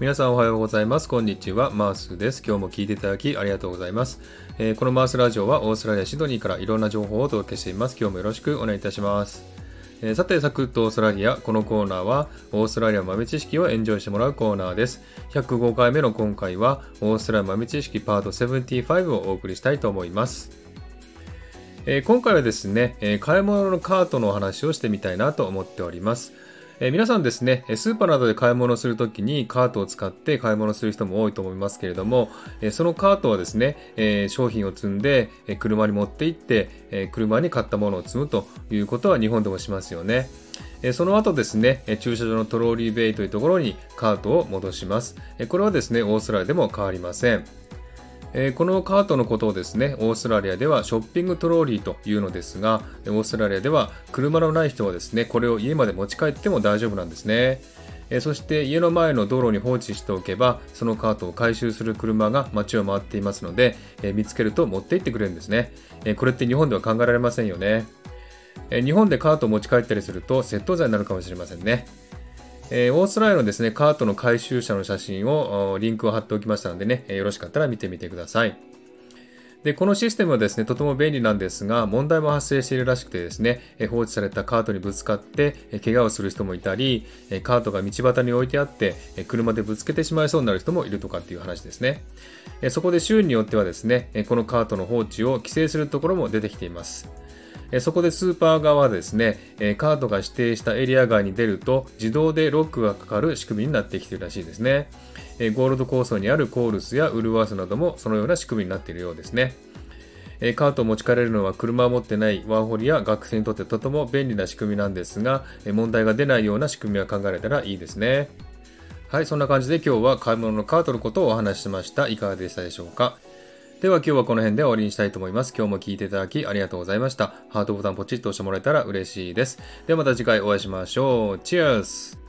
皆さんおはようございます。こんにちは。マースです。今日も聞いていただきありがとうございます。えー、このマースラジオはオーストラリア・シドニーからいろんな情報をお届けしています。今日もよろしくお願いいたします。えー、さて、サクッとオーストラリア。このコーナーは、オーストラリア豆知識をエンジョイしてもらうコーナーです。105回目の今回は、オーストラリア豆知識パート75をお送りしたいと思います。えー、今回はですね、え買い物のカートのお話をしてみたいなと思っております。えー、皆さんですね、スーパーなどで買い物するときにカートを使って買い物する人も多いと思いますけれども、えー、そのカートはですね、えー、商品を積んで、車に持って行って、え車に買ったものを積むということは日本でもしますよね。その後ですね、駐車場のトローリーベイというところにカートを戻します。これはですね、オーストラリアでも変わりません。えー、このカートのことをですね、オーストラリアではショッピングトローリーというのですが、オーストラリアでは車のない人はですね、これを家まで持ち帰っても大丈夫なんですね。えそして家の前の道路に放置しておけば、そのカートを回収する車が街を回っていますので、え見つけると持って行ってくれるんですね。えこれって日本では考えられませんよね。え日本でカートを持ち帰ったりすると窃盗罪になるかもしれませんね。えー、オーストラリアのですね、カートの回収者の写真をリンクを貼っておきましたのでね、よろしかったら見てみてください。で、このシステムはですね、とても便利なんですが、問題も発生しているらしくてですね、放置されたカートにぶつかって、怪我をする人もいたり、カートが道端に置いてあって、車でぶつけてしまいそうになる人もいるとかっていう話ですね。そこで州によってはですね、このカートの放置を規制するところも出てきています。そこでスーパー側はですね、カードが指定したエリア外に出ると自動でロックがかかる仕組みになってきてるらしいですね。ゴールド構想にあるコールスやウルワースなどもそのような仕組みになっているようですね。カートを持ち帰れるのは車を持ってないワーホリや学生にとってとても便利な仕組みなんですが、問題が出ないような仕組みは考えられたらいいですね。はい、そんな感じで今日は買い物のカートのことをお話ししました。いかがでしたでしょうか？では今日はこの辺で終わりにしたいと思います。今日も聴いていただきありがとうございました。ハートボタンポチッと押してもらえたら嬉しいです。ではまた次回お会いしましょう。チェアス